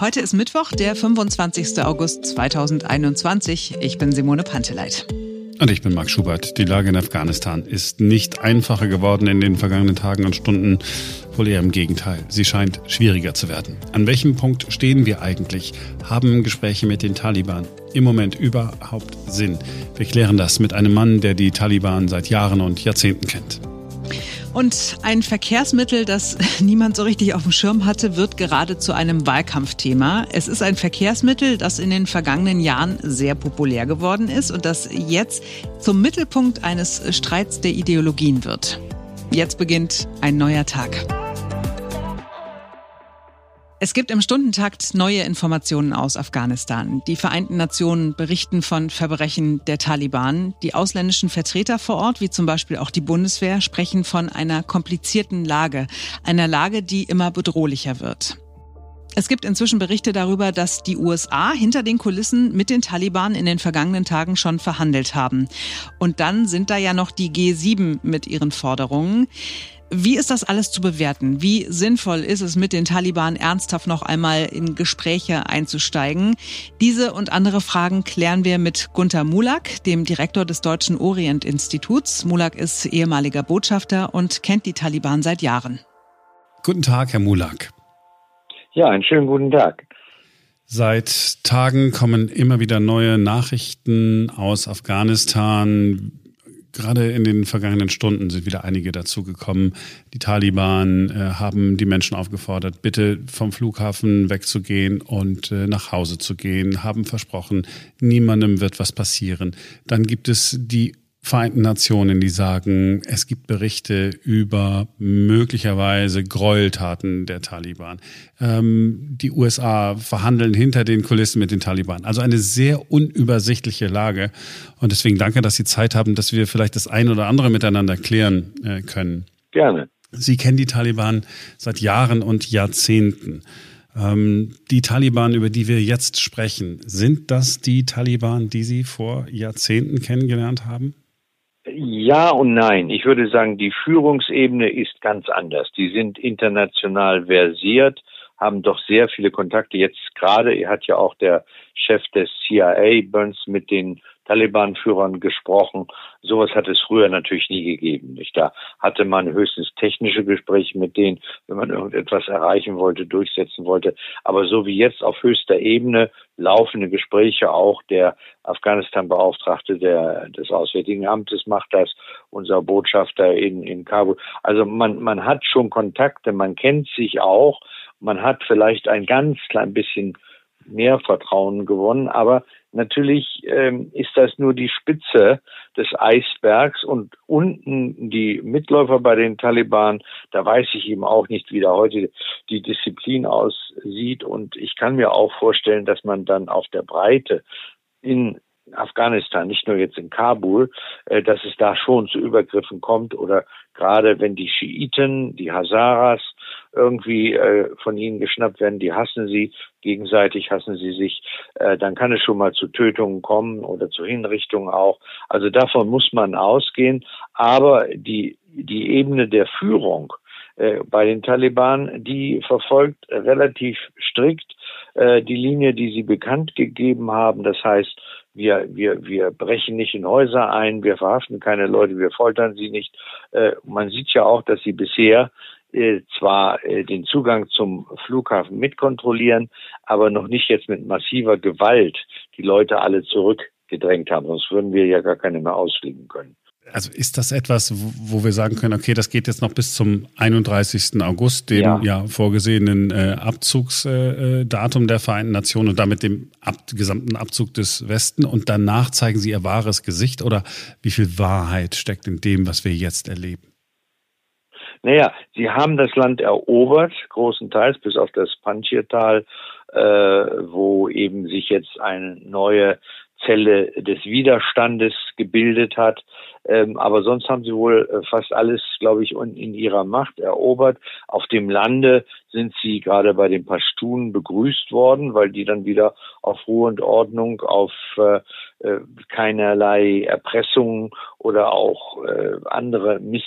Heute ist Mittwoch, der 25. August 2021. Ich bin Simone Panteleit. Und ich bin Marc Schubert. Die Lage in Afghanistan ist nicht einfacher geworden in den vergangenen Tagen und Stunden. Wohl eher im Gegenteil. Sie scheint schwieriger zu werden. An welchem Punkt stehen wir eigentlich? Haben Gespräche mit den Taliban im Moment überhaupt Sinn? Wir klären das mit einem Mann, der die Taliban seit Jahren und Jahrzehnten kennt. Und ein Verkehrsmittel, das niemand so richtig auf dem Schirm hatte, wird gerade zu einem Wahlkampfthema. Es ist ein Verkehrsmittel, das in den vergangenen Jahren sehr populär geworden ist und das jetzt zum Mittelpunkt eines Streits der Ideologien wird. Jetzt beginnt ein neuer Tag. Es gibt im Stundentakt neue Informationen aus Afghanistan. Die Vereinten Nationen berichten von Verbrechen der Taliban. Die ausländischen Vertreter vor Ort, wie zum Beispiel auch die Bundeswehr, sprechen von einer komplizierten Lage, einer Lage, die immer bedrohlicher wird. Es gibt inzwischen Berichte darüber, dass die USA hinter den Kulissen mit den Taliban in den vergangenen Tagen schon verhandelt haben. Und dann sind da ja noch die G7 mit ihren Forderungen. Wie ist das alles zu bewerten? Wie sinnvoll ist es, mit den Taliban ernsthaft noch einmal in Gespräche einzusteigen? Diese und andere Fragen klären wir mit Gunther Mulak, dem Direktor des Deutschen Orient-Instituts. Mulak ist ehemaliger Botschafter und kennt die Taliban seit Jahren. Guten Tag, Herr Mulak. Ja, einen schönen guten Tag. Seit Tagen kommen immer wieder neue Nachrichten aus Afghanistan gerade in den vergangenen Stunden sind wieder einige dazugekommen. Die Taliban äh, haben die Menschen aufgefordert, bitte vom Flughafen wegzugehen und äh, nach Hause zu gehen, haben versprochen, niemandem wird was passieren. Dann gibt es die Vereinten Nationen, die sagen, es gibt Berichte über möglicherweise Gräueltaten der Taliban. Ähm, die USA verhandeln hinter den Kulissen mit den Taliban. Also eine sehr unübersichtliche Lage. Und deswegen danke, dass Sie Zeit haben, dass wir vielleicht das ein oder andere miteinander klären äh, können. Gerne. Sie kennen die Taliban seit Jahren und Jahrzehnten. Ähm, die Taliban, über die wir jetzt sprechen, sind das die Taliban, die Sie vor Jahrzehnten kennengelernt haben? Ja und nein. Ich würde sagen, die Führungsebene ist ganz anders. Die sind international versiert, haben doch sehr viele Kontakte. Jetzt gerade hat ja auch der Chef des CIA, Burns, mit den Taliban-Führern gesprochen. Sowas hat es früher natürlich nie gegeben. Nicht? Da hatte man höchstens technische Gespräche mit denen, wenn man irgendetwas erreichen wollte, durchsetzen wollte. Aber so wie jetzt auf höchster Ebene laufende Gespräche auch der Afghanistan-Beauftragte des Auswärtigen Amtes macht das, unser Botschafter in, in Kabul. Also man, man hat schon Kontakte, man kennt sich auch, man hat vielleicht ein ganz klein bisschen mehr Vertrauen gewonnen, aber Natürlich ähm, ist das nur die Spitze des Eisbergs und unten die Mitläufer bei den Taliban, da weiß ich eben auch nicht, wie da heute die Disziplin aussieht. Und ich kann mir auch vorstellen, dass man dann auf der Breite in Afghanistan, nicht nur jetzt in Kabul, äh, dass es da schon zu Übergriffen kommt oder gerade wenn die Schiiten, die Hazaras irgendwie äh, von ihnen geschnappt werden, die hassen sie, gegenseitig hassen sie sich, äh, dann kann es schon mal zu Tötungen kommen oder zu Hinrichtungen auch. Also davon muss man ausgehen, aber die, die Ebene der Führung, äh, bei den Taliban, die verfolgt relativ strikt äh, die Linie, die sie bekannt gegeben haben. Das heißt, wir, wir, wir brechen nicht in Häuser ein, wir verhaften keine Leute, wir foltern sie nicht. Äh, man sieht ja auch, dass sie bisher äh, zwar äh, den Zugang zum Flughafen mitkontrollieren, aber noch nicht jetzt mit massiver Gewalt die Leute alle zurückgedrängt haben, sonst würden wir ja gar keine mehr ausfliegen können. Also ist das etwas, wo wir sagen können, okay, das geht jetzt noch bis zum 31. August, dem ja, ja vorgesehenen äh, Abzugsdatum äh, der Vereinten Nationen und damit dem ab, gesamten Abzug des Westen und danach zeigen sie ihr wahres Gesicht oder wie viel Wahrheit steckt in dem, was wir jetzt erleben? Naja, sie haben das Land erobert, großenteils bis auf das Panjshir-Tal, äh, wo eben sich jetzt eine neue Zelle des Widerstandes gebildet hat. Ähm, aber sonst haben sie wohl äh, fast alles, glaube ich, in ihrer Macht erobert. Auf dem Lande sind sie gerade bei den Pashtunen begrüßt worden, weil die dann wieder auf Ruhe und Ordnung, auf äh, äh keinerlei Erpressung oder auch äh, andere Miss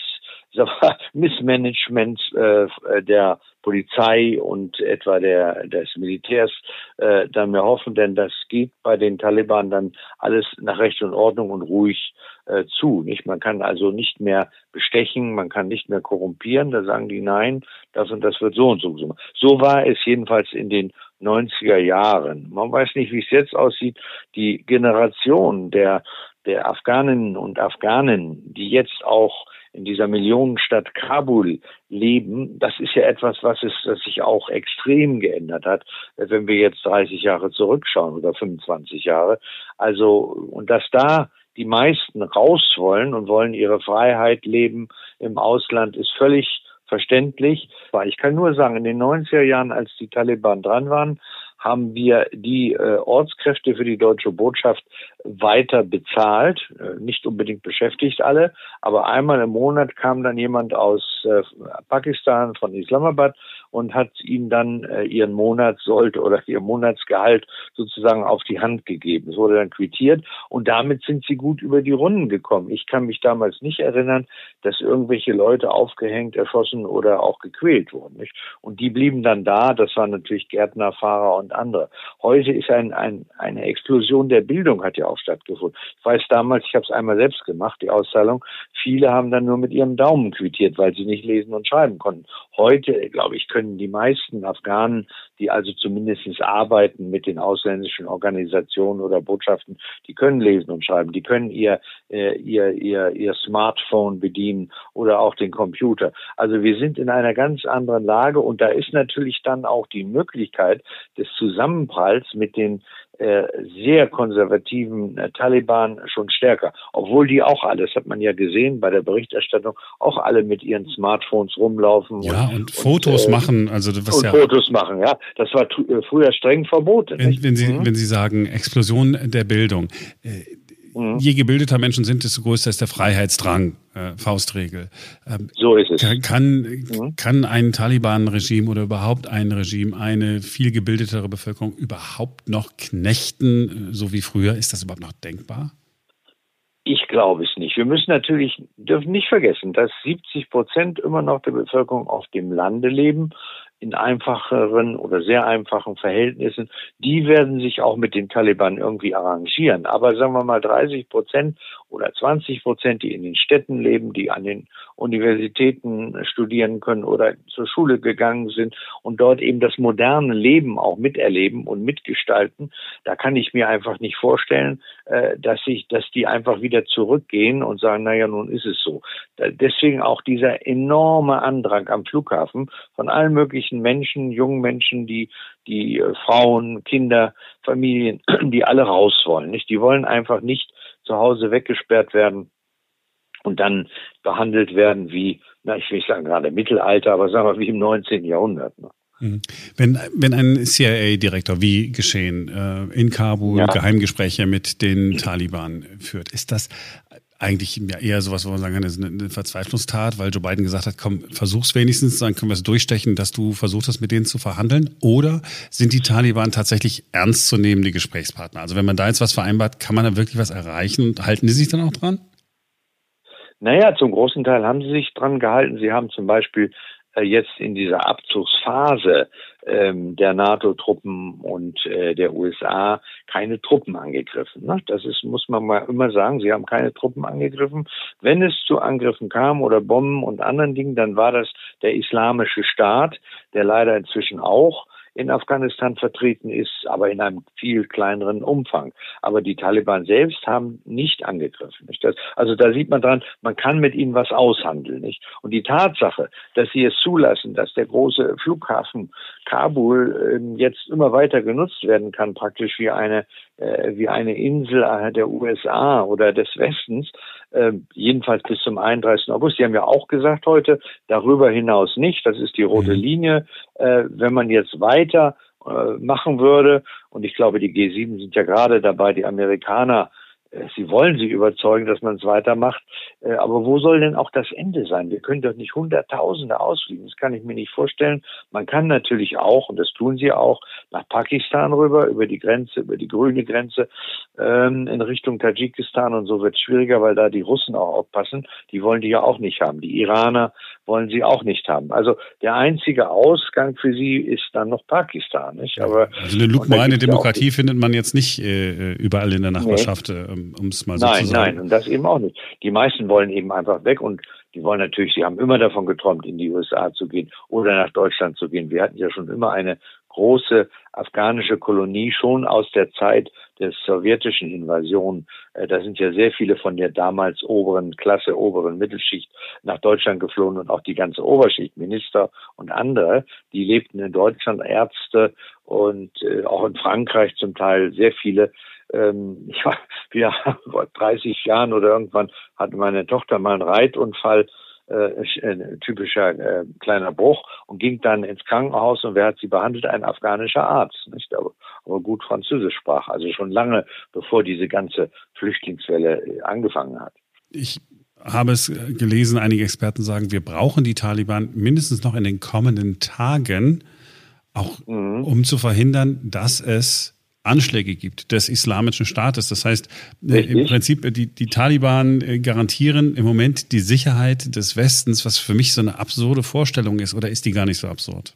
Missmanagement äh, der Polizei und etwa der, des Militärs äh, dann mehr hoffen, denn das geht bei den Taliban dann alles nach Recht und Ordnung und ruhig äh, zu. Nicht? Man kann also nicht mehr bestechen, man kann nicht mehr korrumpieren, da sagen die nein, das und das wird so und so gemacht. So war es jedenfalls in den 90er Jahren. Man weiß nicht, wie es jetzt aussieht. Die Generation der, der Afghaninnen und Afghanen, die jetzt auch in dieser Millionenstadt Kabul leben, das ist ja etwas, was es, das sich auch extrem geändert hat, wenn wir jetzt 30 Jahre zurückschauen oder 25 Jahre. Also, und dass da die meisten raus wollen und wollen ihre Freiheit leben im Ausland, ist völlig verständlich. Ich kann nur sagen, in den 90er Jahren, als die Taliban dran waren, haben wir die äh, Ortskräfte für die deutsche Botschaft weiter bezahlt, äh, nicht unbedingt beschäftigt alle, aber einmal im Monat kam dann jemand aus äh, Pakistan von Islamabad und hat ihnen dann äh, ihren Monatssold oder ihr Monatsgehalt sozusagen auf die Hand gegeben. Es wurde dann quittiert und damit sind sie gut über die Runden gekommen. Ich kann mich damals nicht erinnern, dass irgendwelche Leute aufgehängt, erschossen oder auch gequält wurden. Nicht? Und die blieben dann da. Das waren natürlich Gärtner, Fahrer und andere. Heute ist ein, ein, eine Explosion der Bildung hat ja auch stattgefunden. Ich weiß damals, ich habe es einmal selbst gemacht, die Auszahlung. Viele haben dann nur mit ihrem Daumen quittiert, weil sie nicht lesen und schreiben konnten. Heute, glaube ich, können die meisten Afghanen, die also zumindest arbeiten mit den ausländischen Organisationen oder Botschaften, die können lesen und schreiben, die können ihr, äh, ihr, ihr, ihr Smartphone bedienen oder auch den Computer. Also wir sind in einer ganz anderen Lage und da ist natürlich dann auch die Möglichkeit des Zusammenpralls mit den äh, sehr konservativen äh, Taliban schon stärker. Obwohl die auch alle, das hat man ja gesehen bei der Berichterstattung, auch alle mit ihren Smartphones rumlaufen. Ja, und, und Fotos und, äh, machen. Also was und ja, Fotos machen, ja. Das war äh, früher streng verboten. Wenn, wenn Sie, mhm. wenn Sie sagen, Explosion der Bildung. Mhm. Je gebildeter Menschen sind, desto größer ist der Freiheitsdrang, äh, Faustregel. Ähm, so ist es. Kann, mhm. kann ein Taliban-Regime oder überhaupt ein Regime eine viel gebildetere Bevölkerung überhaupt noch knechten, äh, so wie früher? Ist das überhaupt noch denkbar? Ich glaube es nicht. Wir müssen natürlich, dürfen nicht vergessen, dass 70 Prozent immer noch der Bevölkerung auf dem Lande leben in einfacheren oder sehr einfachen Verhältnissen, die werden sich auch mit den Taliban irgendwie arrangieren. Aber sagen wir mal 30 Prozent oder 20 Prozent, die in den Städten leben, die an den Universitäten studieren können oder zur Schule gegangen sind und dort eben das moderne Leben auch miterleben und mitgestalten, da kann ich mir einfach nicht vorstellen, äh, dass ich, dass die einfach wieder zurückgehen und sagen, naja, nun ist es so. Deswegen auch dieser enorme Andrang am Flughafen von allen möglichen Menschen, jungen Menschen, die, die äh, Frauen, Kinder, Familien, die alle raus wollen, nicht? Die wollen einfach nicht zu Hause weggesperrt werden und dann behandelt werden wie, na, ich will nicht sagen gerade Mittelalter, aber sagen wir wie im 19. Jahrhundert. Ne? Mhm. Wenn, wenn ein CIA-Direktor, wie geschehen, äh, in Kabul ja. Geheimgespräche mit den Taliban führt, ist das eigentlich eher sowas, wo man sagen kann, ist eine Verzweiflungstat, weil Joe Biden gesagt hat, komm, versuch's wenigstens, dann können wir es durchstechen, dass du versucht hast, mit denen zu verhandeln? Oder sind die Taliban tatsächlich ernstzunehmende Gesprächspartner? Also wenn man da jetzt was vereinbart, kann man da wirklich was erreichen und halten die sich dann auch dran? Naja, zum großen Teil haben sie sich dran gehalten. Sie haben zum Beispiel äh, jetzt in dieser Abzugsphase ähm, der NATO-Truppen und äh, der USA keine Truppen angegriffen. Ne? Das ist, muss man mal immer sagen, sie haben keine Truppen angegriffen. Wenn es zu Angriffen kam oder Bomben und anderen Dingen, dann war das der islamische Staat, der leider inzwischen auch in Afghanistan vertreten ist, aber in einem viel kleineren Umfang. Aber die Taliban selbst haben nicht angegriffen. Nicht? Das, also da sieht man dran, man kann mit ihnen was aushandeln. Nicht? Und die Tatsache, dass sie es zulassen, dass der große Flughafen Kabul äh, jetzt immer weiter genutzt werden kann, praktisch wie eine äh, wie eine Insel der USA oder des Westens, äh, jedenfalls bis zum 31. August. Die haben ja auch gesagt heute, darüber hinaus nicht. Das ist die rote mhm. Linie. Äh, wenn man jetzt weiter äh, machen würde, und ich glaube, die G7 sind ja gerade dabei, die Amerikaner äh, sie wollen sie überzeugen, dass man es weitermacht. Äh, aber wo soll denn auch das Ende sein? Wir können doch nicht Hunderttausende ausfliegen. Das kann ich mir nicht vorstellen. Man kann natürlich auch, und das tun sie auch, nach Pakistan rüber, über die Grenze, über die grüne Grenze, ähm, in Richtung Tadschikistan und so wird es schwieriger, weil da die Russen auch aufpassen. Die wollen die ja auch nicht haben. Die Iraner wollen sie auch nicht haben. Also der einzige Ausgang für sie ist dann noch Pakistan. Nicht? Aber, also eine lupenreine Demokratie findet man jetzt nicht äh, überall in der Nachbarschaft. Nee. Äh, um es mal so nein, zu sagen. Nein, nein, und das eben auch nicht. Die meisten wollen eben einfach weg und die wollen natürlich, sie haben immer davon geträumt, in die USA zu gehen oder nach Deutschland zu gehen. Wir hatten ja schon immer eine große afghanische Kolonie schon aus der Zeit der sowjetischen Invasion. Äh, da sind ja sehr viele von der damals oberen Klasse, oberen Mittelschicht nach Deutschland geflohen und auch die ganze Oberschicht, Minister und andere, die lebten in Deutschland, Ärzte und äh, auch in Frankreich zum Teil sehr viele ähm, ja, wir vor 30 Jahren oder irgendwann hatte meine Tochter mal einen Reitunfall, äh, ein typischer äh, kleiner Bruch und ging dann ins Krankenhaus und wer hat sie behandelt? Ein afghanischer Arzt, nicht? Aber, aber gut Französisch sprach, also schon lange bevor diese ganze Flüchtlingswelle äh, angefangen hat. Ich habe es gelesen, einige Experten sagen, wir brauchen die Taliban mindestens noch in den kommenden Tagen, auch mhm. um zu verhindern, dass es Anschläge gibt des islamischen Staates. Das heißt, äh, Richtig. im Prinzip äh, die, die Taliban äh, garantieren im Moment die Sicherheit des Westens, was für mich so eine absurde Vorstellung ist. Oder ist die gar nicht so absurd?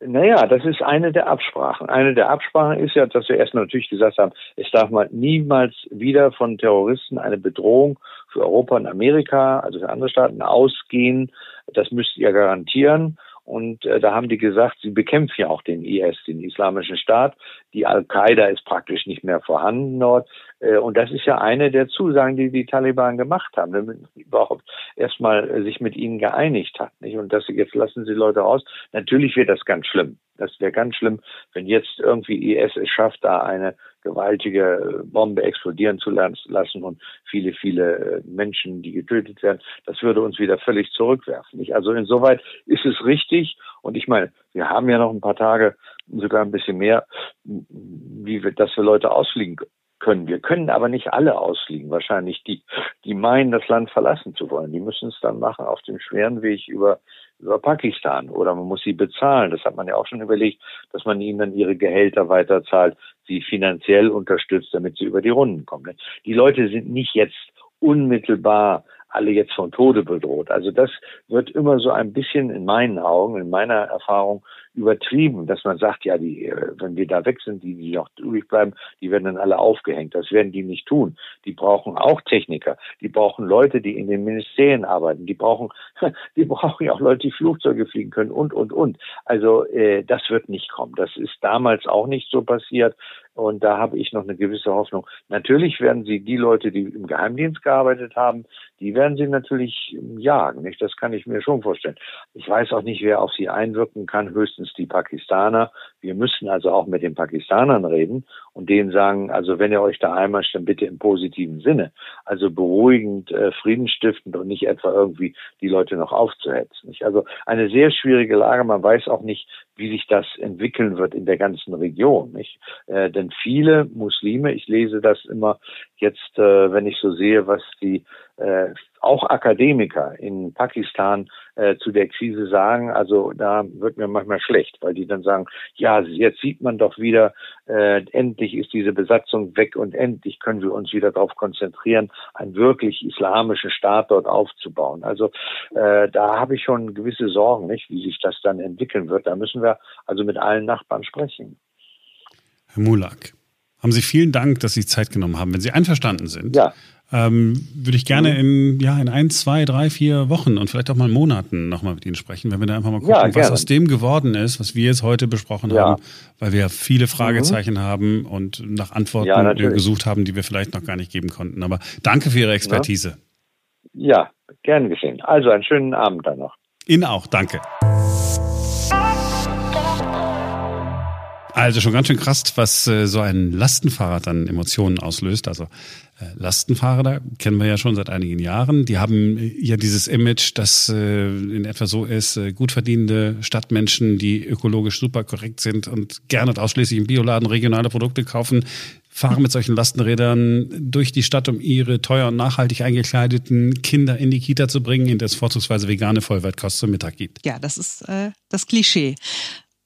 Naja, das ist eine der Absprachen. Eine der Absprachen ist ja, dass wir erstmal natürlich gesagt haben, es darf mal niemals wieder von Terroristen eine Bedrohung für Europa und Amerika, also für andere Staaten, ausgehen. Das müsst ihr garantieren. Und äh, da haben die gesagt, sie bekämpfen ja auch den IS, den Islamischen Staat. Die Al-Qaida ist praktisch nicht mehr vorhanden dort. Äh, und das ist ja eine der Zusagen, die die Taliban gemacht haben, damit man überhaupt erstmal äh, sich mit ihnen geeinigt hat. Nicht? Und dass sie jetzt lassen sie Leute raus. Natürlich wird das ganz schlimm. Das wäre ganz schlimm, wenn jetzt irgendwie IS es schafft, da eine gewaltige äh, Bombe explodieren zu lassen und viele, viele Menschen, die getötet werden. Das würde uns wieder völlig zurückwerfen. Nicht? Also insoweit ist es richtig. Und ich meine, wir haben ja noch ein paar Tage, sogar ein bisschen mehr, wie wir, dass wir Leute ausfliegen können. Wir können aber nicht alle ausfliegen. Wahrscheinlich die, die meinen, das Land verlassen zu wollen. Die müssen es dann machen auf dem schweren Weg über über Pakistan oder man muss sie bezahlen. Das hat man ja auch schon überlegt, dass man ihnen dann ihre Gehälter weiterzahlt, sie finanziell unterstützt, damit sie über die Runden kommen. Die Leute sind nicht jetzt unmittelbar alle jetzt vom Tode bedroht. Also das wird immer so ein bisschen in meinen Augen, in meiner Erfahrung übertrieben, dass man sagt, ja, die, äh, wenn wir da weg sind, die, die noch übrig bleiben, die werden dann alle aufgehängt. Das werden die nicht tun. Die brauchen auch Techniker. Die brauchen Leute, die in den Ministerien arbeiten. Die brauchen, die brauchen ja auch Leute, die Flugzeuge fliegen können und, und, und. Also äh, das wird nicht kommen. Das ist damals auch nicht so passiert. Und da habe ich noch eine gewisse Hoffnung. Natürlich werden sie die Leute, die im Geheimdienst gearbeitet haben, die werden sie natürlich jagen. Nicht? Das kann ich mir schon vorstellen. Ich weiß auch nicht, wer auf sie einwirken kann. Höchstens die Pakistaner. Wir müssen also auch mit den Pakistanern reden und denen sagen, also wenn ihr euch da einmal dann bitte im positiven Sinne. Also beruhigend, äh, friedensstiftend und nicht etwa irgendwie die Leute noch aufzuhetzen. Nicht? Also eine sehr schwierige Lage. Man weiß auch nicht, wie sich das entwickeln wird in der ganzen Region. Nicht? Äh, denn viele Muslime, ich lese das immer jetzt, äh, wenn ich so sehe, was die äh, auch Akademiker in Pakistan äh, zu der Krise sagen, also da wird mir manchmal schlecht, weil die dann sagen, ja, jetzt sieht man doch wieder, äh, endlich ist diese Besatzung weg und endlich können wir uns wieder darauf konzentrieren, einen wirklich islamischen Staat dort aufzubauen. Also äh, da habe ich schon gewisse Sorgen, nicht, wie sich das dann entwickeln wird. Da müssen wir also mit allen Nachbarn sprechen. Herr Mulak, haben Sie vielen Dank, dass Sie Zeit genommen haben. Wenn Sie einverstanden sind, ja ähm, würde ich gerne mhm. in, ja, in ein, zwei, drei, vier Wochen und vielleicht auch mal Monaten nochmal mit Ihnen sprechen, wenn wir da einfach mal gucken, ja, was aus dem geworden ist, was wir jetzt heute besprochen ja. haben, weil wir viele Fragezeichen mhm. haben und nach Antworten ja, gesucht haben, die wir vielleicht noch gar nicht geben konnten. Aber danke für Ihre Expertise. Ja, gern geschehen. Also einen schönen Abend dann noch. Ihnen auch, danke. Also schon ganz schön krass, was äh, so ein Lastenfahrrad dann Emotionen auslöst. Also äh, Lastenfahrräder kennen wir ja schon seit einigen Jahren. Die haben äh, ja dieses Image, das äh, in etwa so ist, äh, gut verdienende Stadtmenschen, die ökologisch super korrekt sind und gerne und ausschließlich im Bioladen regionale Produkte kaufen, fahren mit solchen Lastenrädern durch die Stadt, um ihre teuer und nachhaltig eingekleideten Kinder in die Kita zu bringen, in der es vorzugsweise vegane Vollwertkost zum Mittag gibt. Ja, das ist äh, das Klischee.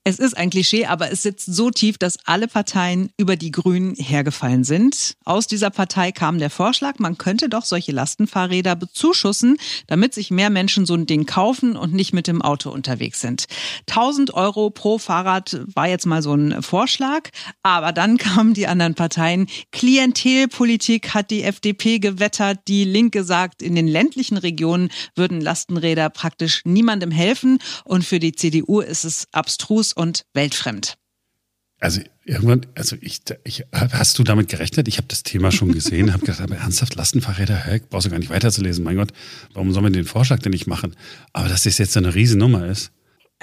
Es ist ein Klischee, aber es sitzt so tief, dass alle Parteien über die Grünen hergefallen sind. Aus dieser Partei kam der Vorschlag, man könnte doch solche Lastenfahrräder bezuschussen, damit sich mehr Menschen so ein Ding kaufen und nicht mit dem Auto unterwegs sind. 1000 Euro pro Fahrrad war jetzt mal so ein Vorschlag, aber dann kamen die anderen Parteien. Klientelpolitik hat die FDP gewettert, die Linke sagt, in den ländlichen Regionen würden Lastenräder praktisch niemandem helfen und für die CDU ist es abstrus und weltfremd. Also irgendwann, also ich, ich hast du damit gerechnet? Ich habe das Thema schon gesehen, habe gedacht, aber ernsthaft Lastenfahrräder, hä, brauchst du gar nicht weiterzulesen. Mein Gott, warum soll man den Vorschlag denn nicht machen? Aber dass das jetzt so eine Riesennummer ist.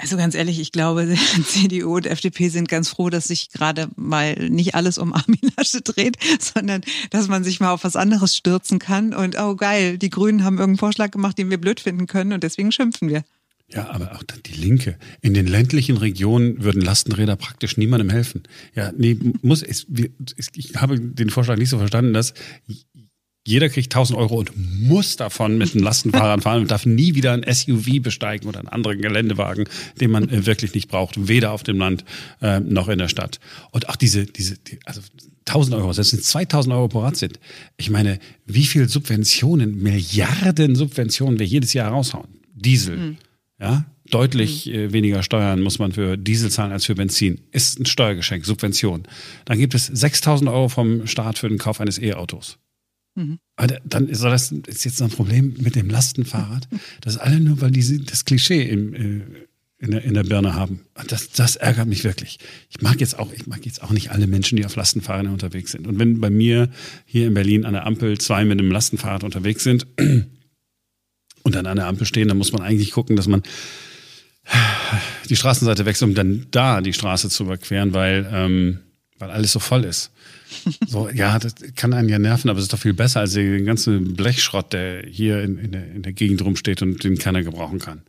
Also ganz ehrlich, ich glaube, CDU und FDP sind ganz froh, dass sich gerade mal nicht alles um Armin Lasche dreht, sondern dass man sich mal auf was anderes stürzen kann. Und oh geil, die Grünen haben irgendeinen Vorschlag gemacht, den wir blöd finden können und deswegen schimpfen wir. Ja, aber auch die Linke. In den ländlichen Regionen würden Lastenräder praktisch niemandem helfen. Ja, nee, muss, es, ich habe den Vorschlag nicht so verstanden, dass jeder kriegt 1000 Euro und muss davon mit einem Lastenfahrrad fahren und darf nie wieder ein SUV besteigen oder einen anderen Geländewagen, den man äh, wirklich nicht braucht, weder auf dem Land äh, noch in der Stadt. Und auch diese, diese, die, also 1000 Euro, selbst wenn es 2000 Euro pro Rad sind. Ich meine, wie viel Subventionen, Milliarden Subventionen wir jedes Jahr raushauen? Diesel. Mhm ja, deutlich äh, weniger Steuern muss man für Diesel zahlen als für Benzin. Ist ein Steuergeschenk, Subvention. Dann gibt es 6000 Euro vom Staat für den Kauf eines E-Autos. Mhm. Dann ist das ist jetzt ein Problem mit dem Lastenfahrrad. Das ist alle nur, weil die das Klischee im, äh, in, der, in der Birne haben. Das, das ärgert mich wirklich. Ich mag jetzt auch, ich mag jetzt auch nicht alle Menschen, die auf Lastenfahrrädern unterwegs sind. Und wenn bei mir hier in Berlin an der Ampel zwei mit einem Lastenfahrrad unterwegs sind, und dann an der Ampel stehen, dann muss man eigentlich gucken, dass man die Straßenseite wechselt, um dann da die Straße zu überqueren, weil, ähm, weil alles so voll ist. So, ja, das kann einen ja nerven, aber es ist doch viel besser als den ganzen Blechschrott, der hier in, in, der, in der Gegend rumsteht und den keiner gebrauchen kann.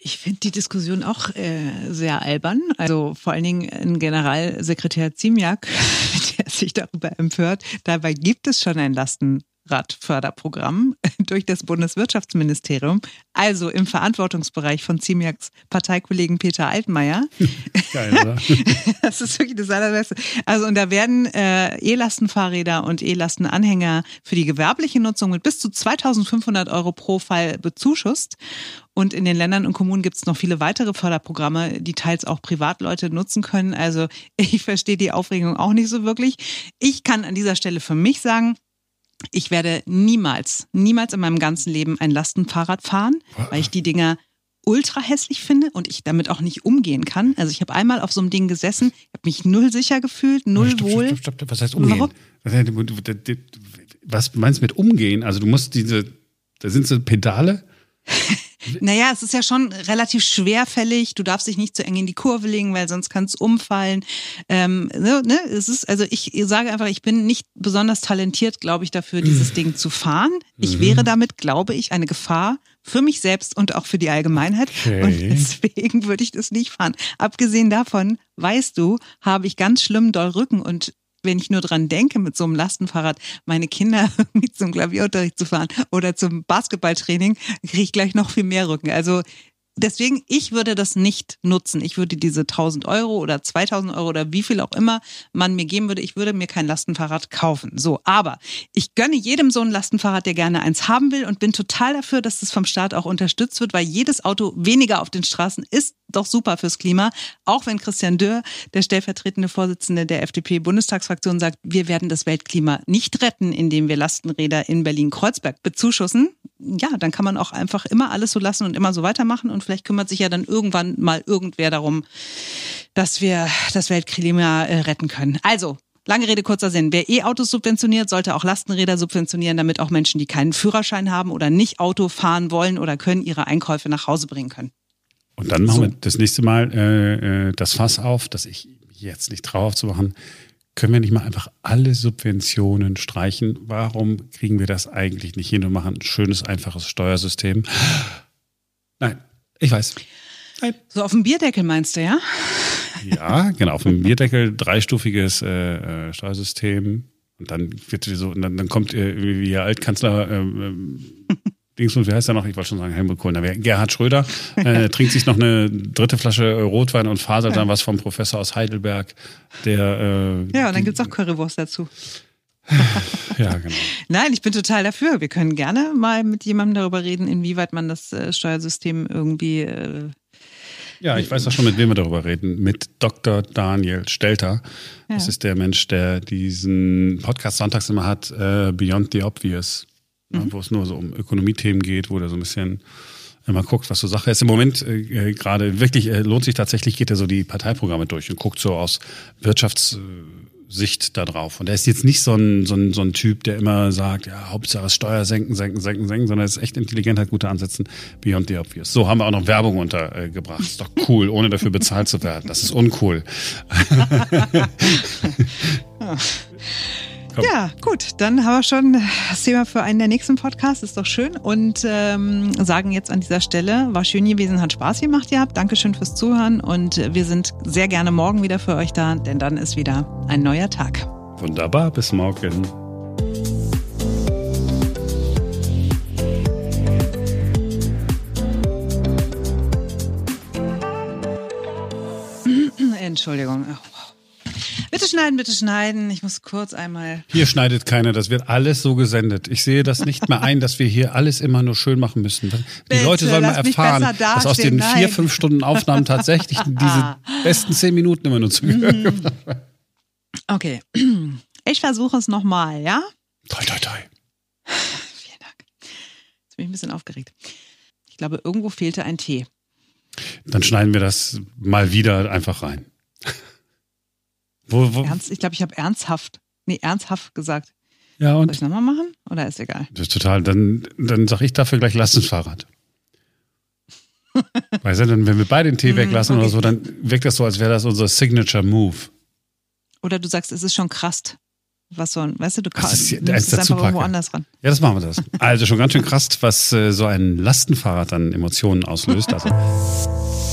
Ich finde die Diskussion auch äh, sehr albern. Also vor allen Dingen ein Generalsekretär Ziemiak, der sich darüber empört. Dabei gibt es schon ein Lasten Radförderprogramm durch das Bundeswirtschaftsministerium, also im Verantwortungsbereich von Ziemiaks Parteikollegen Peter Altmaier. Geil, oder? das ist wirklich das Allerbeste. Also und da werden äh, E-Lastenfahrräder und E-Lastenanhänger für die gewerbliche Nutzung mit bis zu 2500 Euro pro Fall bezuschusst. Und in den Ländern und Kommunen gibt es noch viele weitere Förderprogramme, die teils auch Privatleute nutzen können. Also ich verstehe die Aufregung auch nicht so wirklich. Ich kann an dieser Stelle für mich sagen, ich werde niemals, niemals in meinem ganzen Leben ein Lastenfahrrad fahren, weil ich die Dinger ultra hässlich finde und ich damit auch nicht umgehen kann. Also ich habe einmal auf so einem Ding gesessen, habe mich null sicher gefühlt, null stopp, wohl. Stopp, stopp, stopp, Was heißt umgehen? Warum? Was meinst du mit umgehen? Also du musst diese, da sind so Pedale. Naja, es ist ja schon relativ schwerfällig. Du darfst dich nicht zu eng in die Kurve legen, weil sonst kann es umfallen. Ähm, ne, ne? Es ist, also ich sage einfach, ich bin nicht besonders talentiert, glaube ich, dafür, dieses Ding zu fahren. Ich mhm. wäre damit, glaube ich, eine Gefahr für mich selbst und auch für die Allgemeinheit. Okay. Und deswegen würde ich das nicht fahren. Abgesehen davon, weißt du, habe ich ganz schlimm doll Rücken und wenn ich nur dran denke, mit so einem Lastenfahrrad meine Kinder irgendwie zum Klavierunterricht zu fahren oder zum Basketballtraining, kriege ich gleich noch viel mehr Rücken. Also deswegen, ich würde das nicht nutzen. Ich würde diese 1000 Euro oder 2000 Euro oder wie viel auch immer man mir geben würde, ich würde mir kein Lastenfahrrad kaufen. So, aber ich gönne jedem so ein Lastenfahrrad, der gerne eins haben will und bin total dafür, dass das vom Staat auch unterstützt wird, weil jedes Auto weniger auf den Straßen ist doch super fürs Klima. Auch wenn Christian Dürr, der stellvertretende Vorsitzende der FDP-Bundestagsfraktion, sagt, wir werden das Weltklima nicht retten, indem wir Lastenräder in Berlin-Kreuzberg bezuschussen. Ja, dann kann man auch einfach immer alles so lassen und immer so weitermachen und vielleicht kümmert sich ja dann irgendwann mal irgendwer darum, dass wir das Weltklima äh, retten können. Also, Lange Rede, kurzer Sinn. Wer E-Autos subventioniert, sollte auch Lastenräder subventionieren, damit auch Menschen, die keinen Führerschein haben oder nicht Auto fahren wollen oder können, ihre Einkäufe nach Hause bringen können. Und dann machen so. wir das nächste Mal äh, äh, das Fass auf, dass ich jetzt nicht traurig zu machen, können wir nicht mal einfach alle Subventionen streichen? Warum kriegen wir das eigentlich nicht hin und machen ein schönes, einfaches Steuersystem? Nein, ich weiß. Nein. So auf dem Bierdeckel meinst du, ja? Ja, genau, auf dem Bierdeckel dreistufiges äh, äh Steuersystem. Und dann wird so, und dann, dann kommt äh, irgendwie Ihr Altkanzler ähm, ähm Dingsmund, wie heißt er noch? Ich wollte schon sagen Helmut Kohl. Gerhard Schröder äh, trinkt sich noch eine dritte Flasche Rotwein und faselt ja. dann was vom Professor aus Heidelberg, der. Äh, ja, und dann gibt's auch Currywurst dazu. ja, genau. Nein, ich bin total dafür. Wir können gerne mal mit jemandem darüber reden, inwieweit man das äh, Steuersystem irgendwie. Äh, ja, ich weiß auch schon, mit wem wir darüber reden. Mit Dr. Daniel Stelter. Ja. Das ist der Mensch, der diesen Podcast sonntags immer hat, äh, Beyond the Obvious mhm. wo es nur so um Ökonomiethemen geht, wo der so ein bisschen immer guckt, was so Sache ist. Im Moment äh, gerade wirklich äh, lohnt sich tatsächlich, geht er so die Parteiprogramme durch und guckt so aus Wirtschaftssicht da drauf. Und er ist jetzt nicht so ein, so ein, so ein Typ, der immer sagt, ja, Hauptsache Steuer senken, senken, senken, senken, sondern er ist echt intelligent, hat gute Ansätze beyond the obvious. So haben wir auch noch Werbung untergebracht. Ist doch cool, ohne dafür bezahlt zu werden. Das ist uncool. Komm. Ja, gut, dann haben wir schon das Thema für einen der nächsten Podcasts, ist doch schön. Und ähm, sagen jetzt an dieser Stelle, war schön gewesen, hat Spaß gemacht ihr habt. Dankeschön fürs Zuhören und wir sind sehr gerne morgen wieder für euch da, denn dann ist wieder ein neuer Tag. Wunderbar, bis morgen. Entschuldigung. Bitte schneiden, bitte schneiden. Ich muss kurz einmal. Hier schneidet keiner. Das wird alles so gesendet. Ich sehe das nicht mehr ein, dass wir hier alles immer nur schön machen müssen. Die bitte, Leute sollen mal erfahren, dass aus den Nein. vier, fünf Stunden Aufnahmen tatsächlich diese besten zehn Minuten immer nur zu gehören mhm. Okay. Ich versuche es nochmal, ja? Toi, toi, toi. Vielen Dank. Jetzt bin ich ein bisschen aufgeregt. Ich glaube, irgendwo fehlte ein T. Dann schneiden wir das mal wieder einfach rein. Wo, wo? Ernst, ich glaube, ich habe ernsthaft, nee, ernsthaft gesagt. Ja, und? Soll ich nochmal machen? Oder ist egal? Das ist total. Dann, dann sag ich dafür gleich, lass ins Fahrrad. weißt du, dann, wenn wir beide den Tee mm, weglassen okay. oder so, dann wirkt das so, als wäre das unser Signature Move. Oder du sagst, es ist schon krass. Was so ein, weißt du, du kannst es einfach irgendwo anders ran. Ja, das machen wir das. Also schon ganz schön krass, was äh, so ein Lastenfahrrad dann Emotionen auslöst. Also.